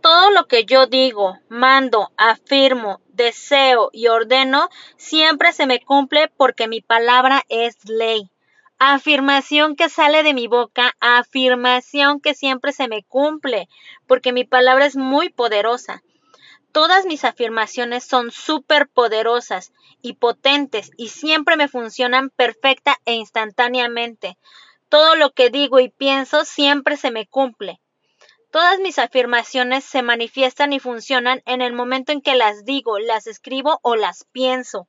Todo lo que yo digo, mando, afirmo, deseo y ordeno siempre se me cumple porque mi palabra es ley. Afirmación que sale de mi boca, afirmación que siempre se me cumple porque mi palabra es muy poderosa. Todas mis afirmaciones son súper poderosas y potentes y siempre me funcionan perfecta e instantáneamente. Todo lo que digo y pienso siempre se me cumple. Todas mis afirmaciones se manifiestan y funcionan en el momento en que las digo, las escribo o las pienso.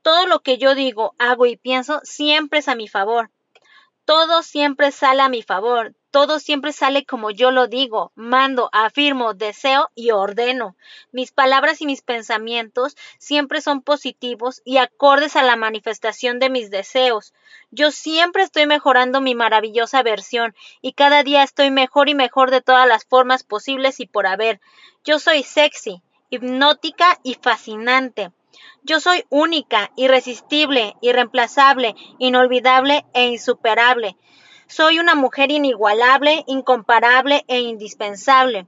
Todo lo que yo digo, hago y pienso siempre es a mi favor. Todo siempre sale a mi favor todo siempre sale como yo lo digo, mando, afirmo, deseo y ordeno. Mis palabras y mis pensamientos siempre son positivos y acordes a la manifestación de mis deseos. Yo siempre estoy mejorando mi maravillosa versión y cada día estoy mejor y mejor de todas las formas posibles y por haber. Yo soy sexy, hipnótica y fascinante. Yo soy única, irresistible, irreemplazable, inolvidable e insuperable. Soy una mujer inigualable, incomparable e indispensable.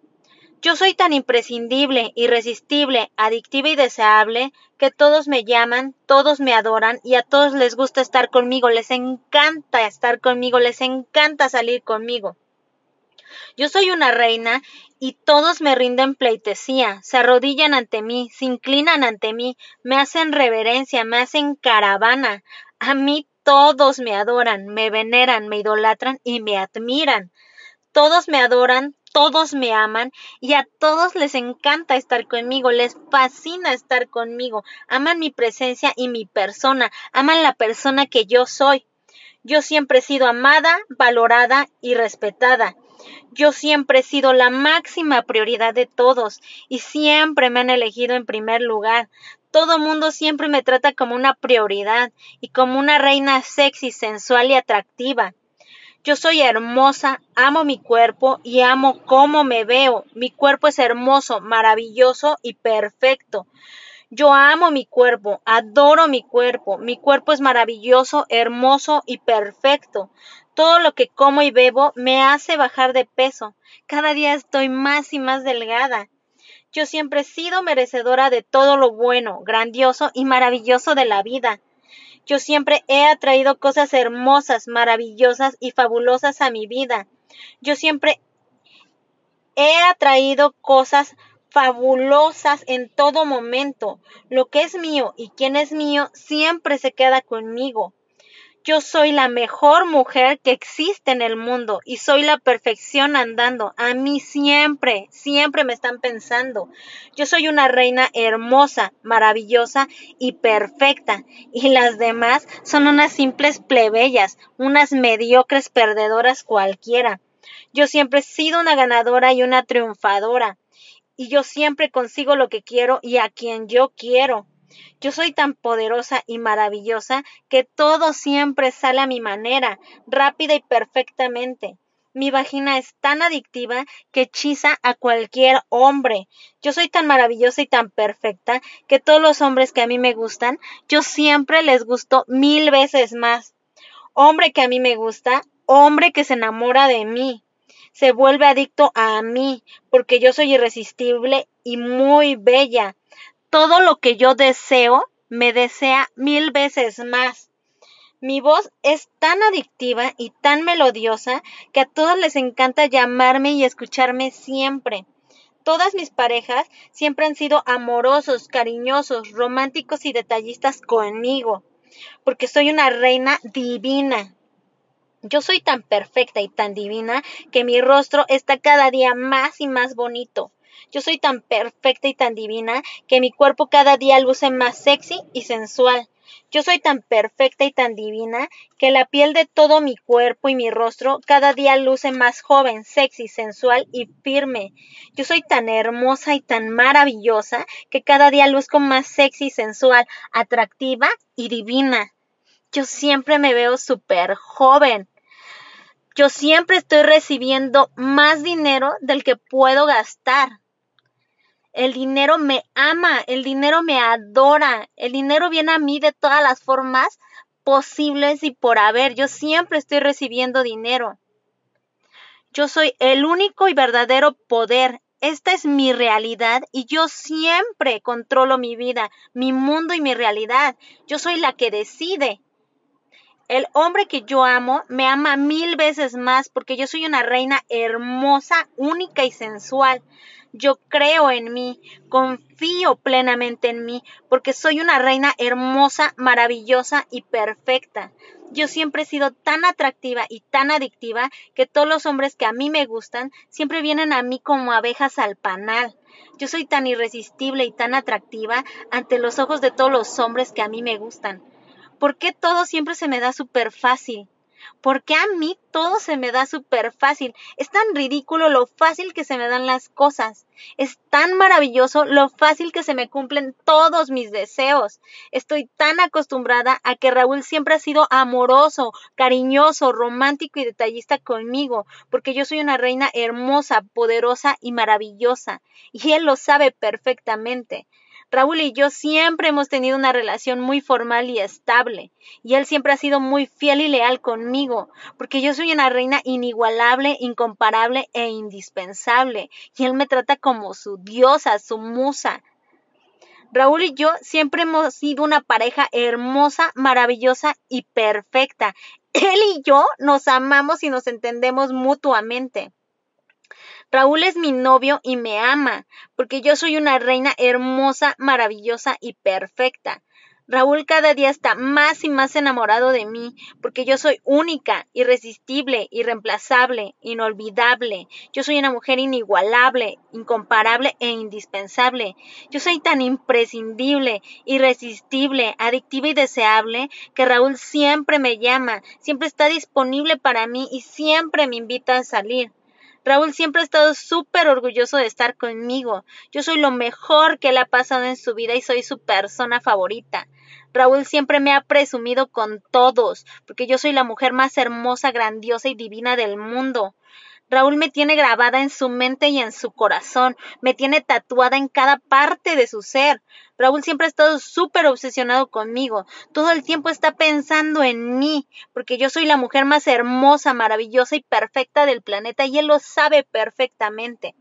Yo soy tan imprescindible, irresistible, adictiva y deseable que todos me llaman, todos me adoran y a todos les gusta estar conmigo, les encanta estar conmigo, les encanta salir conmigo. Yo soy una reina y todos me rinden pleitesía, se arrodillan ante mí, se inclinan ante mí, me hacen reverencia, me hacen caravana. A mí todos me adoran, me veneran, me idolatran y me admiran. Todos me adoran, todos me aman y a todos les encanta estar conmigo, les fascina estar conmigo, aman mi presencia y mi persona, aman la persona que yo soy. Yo siempre he sido amada, valorada y respetada. Yo siempre he sido la máxima prioridad de todos y siempre me han elegido en primer lugar. Todo mundo siempre me trata como una prioridad y como una reina sexy, sensual y atractiva. Yo soy hermosa, amo mi cuerpo y amo cómo me veo. Mi cuerpo es hermoso, maravilloso y perfecto. Yo amo mi cuerpo, adoro mi cuerpo. Mi cuerpo es maravilloso, hermoso y perfecto. Todo lo que como y bebo me hace bajar de peso. Cada día estoy más y más delgada. Yo siempre he sido merecedora de todo lo bueno, grandioso y maravilloso de la vida. Yo siempre he atraído cosas hermosas, maravillosas y fabulosas a mi vida. Yo siempre he atraído cosas fabulosas en todo momento. Lo que es mío y quien es mío siempre se queda conmigo. Yo soy la mejor mujer que existe en el mundo y soy la perfección andando. A mí siempre, siempre me están pensando. Yo soy una reina hermosa, maravillosa y perfecta. Y las demás son unas simples plebeyas, unas mediocres perdedoras cualquiera. Yo siempre he sido una ganadora y una triunfadora. Y yo siempre consigo lo que quiero y a quien yo quiero. Yo soy tan poderosa y maravillosa que todo siempre sale a mi manera, rápida y perfectamente. Mi vagina es tan adictiva que hechiza a cualquier hombre. Yo soy tan maravillosa y tan perfecta que todos los hombres que a mí me gustan, yo siempre les gusto mil veces más. Hombre que a mí me gusta, hombre que se enamora de mí, se vuelve adicto a mí, porque yo soy irresistible y muy bella todo lo que yo deseo me desea mil veces más. Mi voz es tan adictiva y tan melodiosa que a todos les encanta llamarme y escucharme siempre. Todas mis parejas siempre han sido amorosos, cariñosos, románticos y detallistas conmigo, porque soy una reina divina. Yo soy tan perfecta y tan divina que mi rostro está cada día más y más bonito. Yo soy tan perfecta y tan divina que mi cuerpo cada día luce más sexy y sensual. Yo soy tan perfecta y tan divina que la piel de todo mi cuerpo y mi rostro cada día luce más joven, sexy, sensual y firme. Yo soy tan hermosa y tan maravillosa que cada día luzco más sexy, sensual, atractiva y divina. Yo siempre me veo súper joven. Yo siempre estoy recibiendo más dinero del que puedo gastar. El dinero me ama, el dinero me adora, el dinero viene a mí de todas las formas posibles y por haber. Yo siempre estoy recibiendo dinero. Yo soy el único y verdadero poder, esta es mi realidad y yo siempre controlo mi vida, mi mundo y mi realidad. Yo soy la que decide. El hombre que yo amo me ama mil veces más porque yo soy una reina hermosa, única y sensual. Yo creo en mí, confío plenamente en mí, porque soy una reina hermosa, maravillosa y perfecta. Yo siempre he sido tan atractiva y tan adictiva que todos los hombres que a mí me gustan siempre vienen a mí como abejas al panal. Yo soy tan irresistible y tan atractiva ante los ojos de todos los hombres que a mí me gustan. ¿Por qué todo siempre se me da súper fácil? porque a mí todo se me da súper fácil. Es tan ridículo lo fácil que se me dan las cosas. Es tan maravilloso lo fácil que se me cumplen todos mis deseos. Estoy tan acostumbrada a que Raúl siempre ha sido amoroso, cariñoso, romántico y detallista conmigo, porque yo soy una reina hermosa, poderosa y maravillosa. Y él lo sabe perfectamente. Raúl y yo siempre hemos tenido una relación muy formal y estable, y él siempre ha sido muy fiel y leal conmigo, porque yo soy una reina inigualable, incomparable e indispensable, y él me trata como su diosa, su musa. Raúl y yo siempre hemos sido una pareja hermosa, maravillosa y perfecta. Él y yo nos amamos y nos entendemos mutuamente. Raúl es mi novio y me ama, porque yo soy una reina hermosa, maravillosa y perfecta. Raúl cada día está más y más enamorado de mí, porque yo soy única, irresistible, irreemplazable, inolvidable. Yo soy una mujer inigualable, incomparable e indispensable. Yo soy tan imprescindible, irresistible, adictiva y deseable que Raúl siempre me llama, siempre está disponible para mí y siempre me invita a salir. Raúl siempre ha estado súper orgulloso de estar conmigo. Yo soy lo mejor que él ha pasado en su vida y soy su persona favorita. Raúl siempre me ha presumido con todos, porque yo soy la mujer más hermosa, grandiosa y divina del mundo. Raúl me tiene grabada en su mente y en su corazón, me tiene tatuada en cada parte de su ser. Raúl siempre ha estado súper obsesionado conmigo, todo el tiempo está pensando en mí, porque yo soy la mujer más hermosa, maravillosa y perfecta del planeta y él lo sabe perfectamente.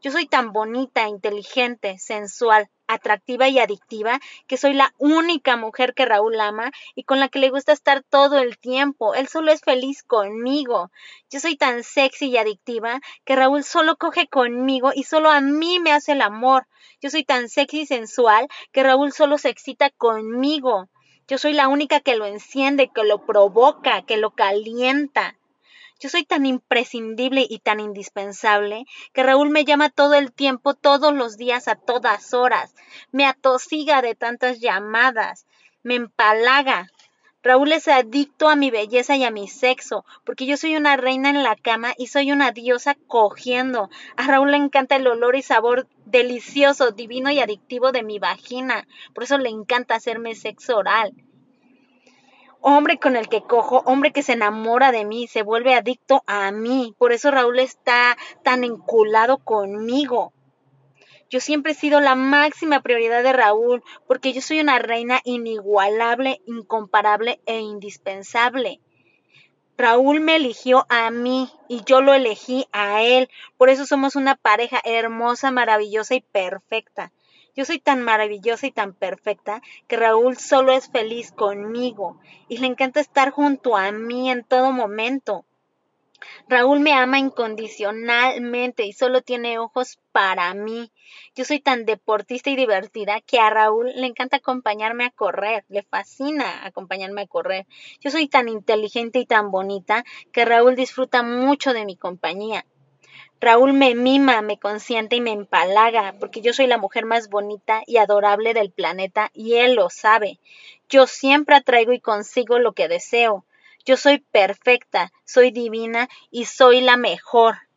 Yo soy tan bonita, inteligente, sensual, atractiva y adictiva que soy la única mujer que Raúl ama y con la que le gusta estar todo el tiempo. Él solo es feliz conmigo. Yo soy tan sexy y adictiva que Raúl solo coge conmigo y solo a mí me hace el amor. Yo soy tan sexy y sensual que Raúl solo se excita conmigo. Yo soy la única que lo enciende, que lo provoca, que lo calienta. Yo soy tan imprescindible y tan indispensable que Raúl me llama todo el tiempo, todos los días, a todas horas. Me atosiga de tantas llamadas. Me empalaga. Raúl es adicto a mi belleza y a mi sexo, porque yo soy una reina en la cama y soy una diosa cogiendo. A Raúl le encanta el olor y sabor delicioso, divino y adictivo de mi vagina. Por eso le encanta hacerme sexo oral hombre con el que cojo, hombre que se enamora de mí, se vuelve adicto a mí. Por eso Raúl está tan enculado conmigo. Yo siempre he sido la máxima prioridad de Raúl, porque yo soy una reina inigualable, incomparable e indispensable. Raúl me eligió a mí y yo lo elegí a él. Por eso somos una pareja hermosa, maravillosa y perfecta. Yo soy tan maravillosa y tan perfecta que Raúl solo es feliz conmigo y le encanta estar junto a mí en todo momento. Raúl me ama incondicionalmente y solo tiene ojos para mí. Yo soy tan deportista y divertida que a Raúl le encanta acompañarme a correr, le fascina acompañarme a correr. Yo soy tan inteligente y tan bonita que Raúl disfruta mucho de mi compañía. Raúl me mima, me consiente y me empalaga, porque yo soy la mujer más bonita y adorable del planeta y él lo sabe. Yo siempre atraigo y consigo lo que deseo. Yo soy perfecta, soy divina y soy la mejor.